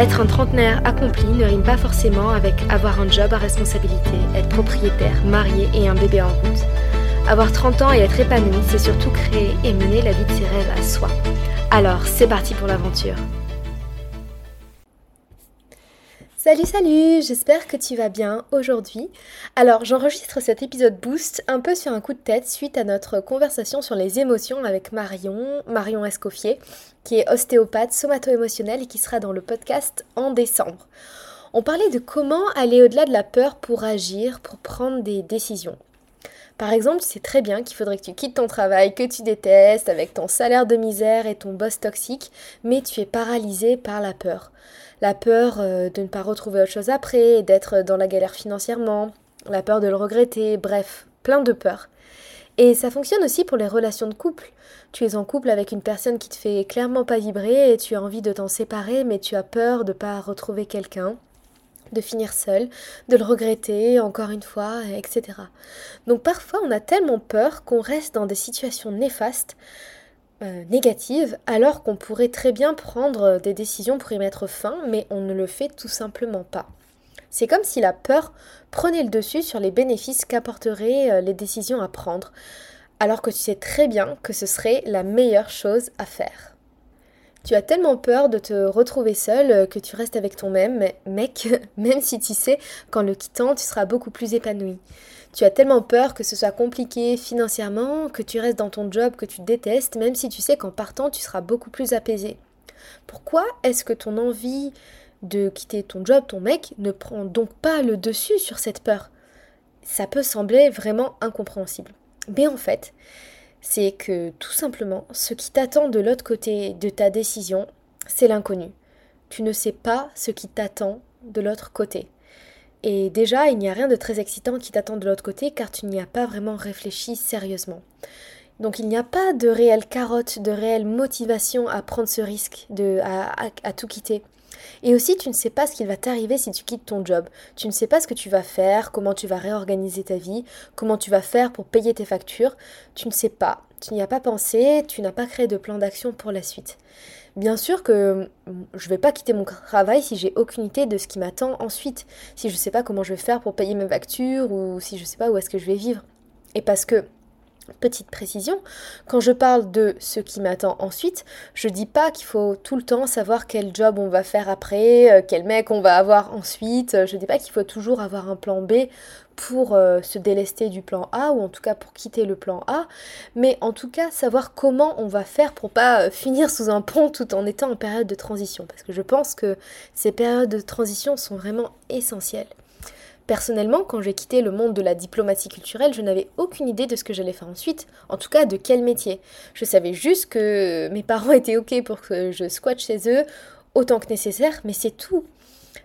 Être un trentenaire accompli ne rime pas forcément avec avoir un job à responsabilité, être propriétaire, marié et un bébé en route. Avoir 30 ans et être épanoui, c'est surtout créer et mener la vie de ses rêves à soi. Alors, c'est parti pour l'aventure. Salut salut, j'espère que tu vas bien aujourd'hui. Alors j'enregistre cet épisode boost un peu sur un coup de tête suite à notre conversation sur les émotions avec Marion, Marion Escoffier, qui est ostéopathe somato-émotionnelle et qui sera dans le podcast en décembre. On parlait de comment aller au-delà de la peur pour agir, pour prendre des décisions. Par exemple, tu sais très bien qu'il faudrait que tu quittes ton travail que tu détestes avec ton salaire de misère et ton boss toxique, mais tu es paralysé par la peur la peur euh, de ne pas retrouver autre chose après, d'être dans la galère financièrement, la peur de le regretter, bref, plein de peurs. Et ça fonctionne aussi pour les relations de couple. Tu es en couple avec une personne qui te fait clairement pas vibrer et tu as envie de t'en séparer, mais tu as peur de ne pas retrouver quelqu'un, de finir seul, de le regretter encore une fois, etc. Donc parfois on a tellement peur qu'on reste dans des situations néfastes euh, négative, alors qu'on pourrait très bien prendre des décisions pour y mettre fin, mais on ne le fait tout simplement pas. C'est comme si la peur prenait le dessus sur les bénéfices qu'apporteraient euh, les décisions à prendre, alors que tu sais très bien que ce serait la meilleure chose à faire. Tu as tellement peur de te retrouver seul euh, que tu restes avec ton même mec, même si tu sais qu'en le quittant, tu seras beaucoup plus épanoui. Tu as tellement peur que ce soit compliqué financièrement, que tu restes dans ton job que tu détestes, même si tu sais qu'en partant, tu seras beaucoup plus apaisé. Pourquoi est-ce que ton envie de quitter ton job, ton mec, ne prend donc pas le dessus sur cette peur? Ça peut sembler vraiment incompréhensible. Mais en fait, c'est que tout simplement, ce qui t'attend de l'autre côté de ta décision, c'est l'inconnu. Tu ne sais pas ce qui t'attend de l'autre côté. Et déjà, il n'y a rien de très excitant qui t'attend de l'autre côté car tu n'y as pas vraiment réfléchi sérieusement. Donc il n'y a pas de réelle carotte, de réelle motivation à prendre ce risque, de, à, tout quitter. Et aussi, tu ne sais pas ce qu'il va t'arriver si tu quittes ton job. Tu ne sais pas ce que tu vas faire, comment tu vas réorganiser ta vie, comment tu vas faire pour payer tes factures. Tu ne sais pas. Tu n'y as pas pensé, tu n'as pas créé de plan d'action pour la suite. Bien sûr que mm, je ne vais pas quitter mon travail si j'ai aucune idée de ce qui m'attend ensuite, si je ne sais pas comment je vais faire pour payer mes factures ou si je ne sais pas où est-ce que je vais vivre. Et parce que Petite précision, quand je parle de ce qui m'attend ensuite, je dis pas qu'il faut tout le temps savoir quel job on va faire après, euh, quel mec on va avoir ensuite. Je dis pas qu'il faut toujours avoir un plan B pour euh, se délester du plan A ou en tout cas pour quitter le plan A, mais en tout cas savoir comment on va faire pour pas euh, finir sous un pont tout en étant en période de transition parce que je pense que ces périodes de transition sont vraiment essentielles. Personnellement, quand j'ai quitté le monde de la diplomatie culturelle, je n'avais aucune idée de ce que j'allais faire ensuite, en tout cas de quel métier. Je savais juste que mes parents étaient ok pour que je squatte chez eux autant que nécessaire, mais c'est tout.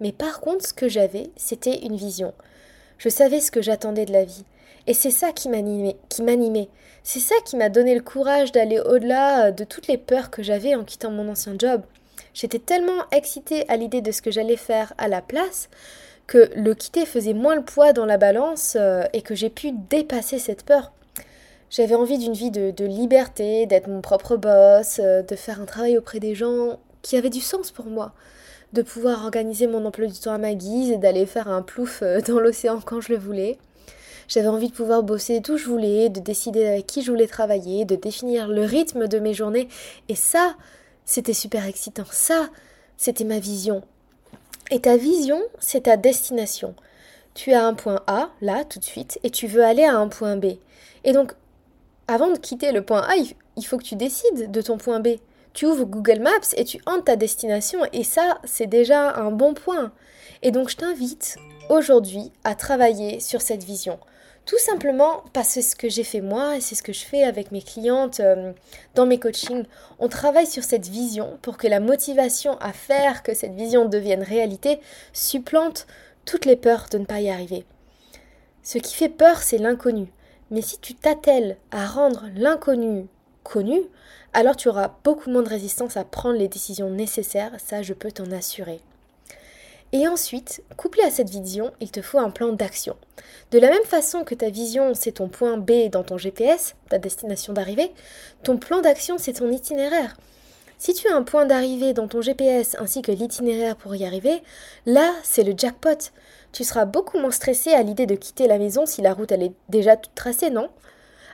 Mais par contre, ce que j'avais, c'était une vision. Je savais ce que j'attendais de la vie. Et c'est ça qui m'animait. C'est ça qui m'a donné le courage d'aller au-delà de toutes les peurs que j'avais en quittant mon ancien job. J'étais tellement excitée à l'idée de ce que j'allais faire à la place que le quitter faisait moins le poids dans la balance euh, et que j'ai pu dépasser cette peur. J'avais envie d'une vie de, liberté, d'être mon propre boss, euh, de faire un travail auprès des gens qui avait du sens pour moi, de pouvoir organiser mon emploi du temps à ma guise et d'aller faire un plouf euh, dans l'océan quand je le voulais. J'avais envie de pouvoir bosser d'où je voulais, de décider avec qui je voulais travailler, de définir le rythme de mes journées. Et ça, c'était super excitant. Ça, c'était ma vision. Et ta vision, c'est ta destination. Tu as un point A, là, tout de suite, et tu veux aller à un point B. Et donc, avant de quitter le point A, il faut que tu décides de ton point B. Tu ouvres Google Maps et tu entres ta destination, et ça, c'est déjà un bon point. Et donc, je t'invite aujourd'hui à travailler sur cette vision. Tout simplement parce que c'est ce que j'ai fait moi et c'est ce que je fais avec mes clientes euh, dans mes coachings. On travaille sur cette vision pour que la motivation à faire que cette vision devienne réalité supplante toutes les peurs de ne pas y arriver. Ce qui fait peur, c'est l'inconnu. Mais si tu t'attelles à rendre l'inconnu connu, alors tu auras beaucoup moins de résistance à prendre les décisions nécessaires, ça je peux t'en assurer. Et ensuite, couplé à cette vision, il te faut un plan d'action. De la même façon que ta vision, c'est ton point B dans ton GPS, ta destination d'arrivée, ton plan d'action, c'est ton itinéraire. Si tu as un point d'arrivée dans ton GPS ainsi que l'itinéraire pour y arriver, là, c'est le jackpot. Tu seras beaucoup moins stressé à l'idée de quitter la maison si la route elle est déjà toute tracée, non?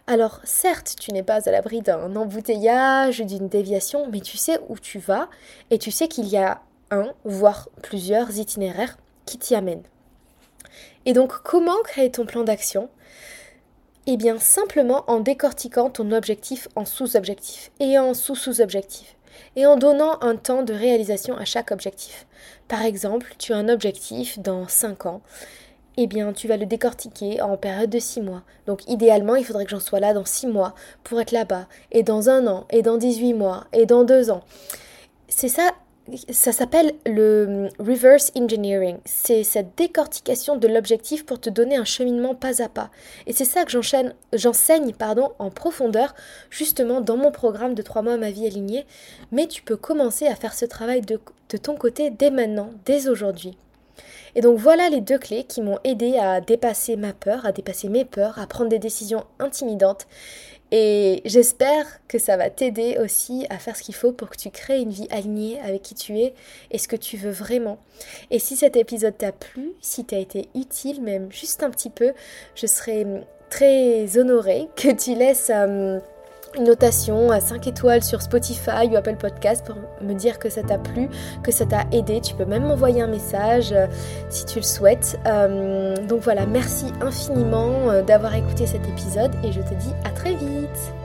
Alors certes, tu n'es pas à l'abri d'un embouteillage, d'une déviation, mais tu sais où tu vas et tu sais qu'il y a voire plusieurs itinéraires qui t'y amènent. Et donc comment créer ton plan d'action? Eh bien simplement en décortiquant ton objectif en sous-objectifs et en sous-sous-objectifs et en donnant un temps de réalisation à chaque objectif. Par exemple, tu as un objectif dans 5 ans eh bien, tu vas le décortiquer en période de 6 mois. Donc, idéalement, il faudrait que j'en sois là dans 6 mois pour être là-bas, et dans un an, et dans 18 mois, et dans 2 ans. C'est ça ça s'appelle le reverse engineering. C'est cette décortication de l'objectif pour te donner un cheminement pas à pas. Et c'est ça que j'enseigne en profondeur, justement dans mon programme de 3 mois ma vie alignée. Mais tu peux commencer à faire ce travail de ton côté dès maintenant, dès aujourd'hui. Et donc voilà les deux clés qui m'ont aidé à dépasser ma peur, à dépasser mes peurs, à prendre des décisions intimidantes et j'espère que ça va t'aider aussi à faire ce qu'il faut pour que tu crées une vie alignée avec qui tu es et ce que tu veux vraiment. Et si cet épisode t'a plu, si t'as été utile, même juste un petit peu, je serais très honorée que tu laisses... Euh, une notation à 5 étoiles sur Spotify ou Apple Podcast pour me dire que ça t'a plu, que ça t'a aidé. Tu peux même m'envoyer un message euh, si tu le souhaites. Euh, donc voilà, merci infiniment euh, d'avoir écouté cet épisode et je te dis à très vite.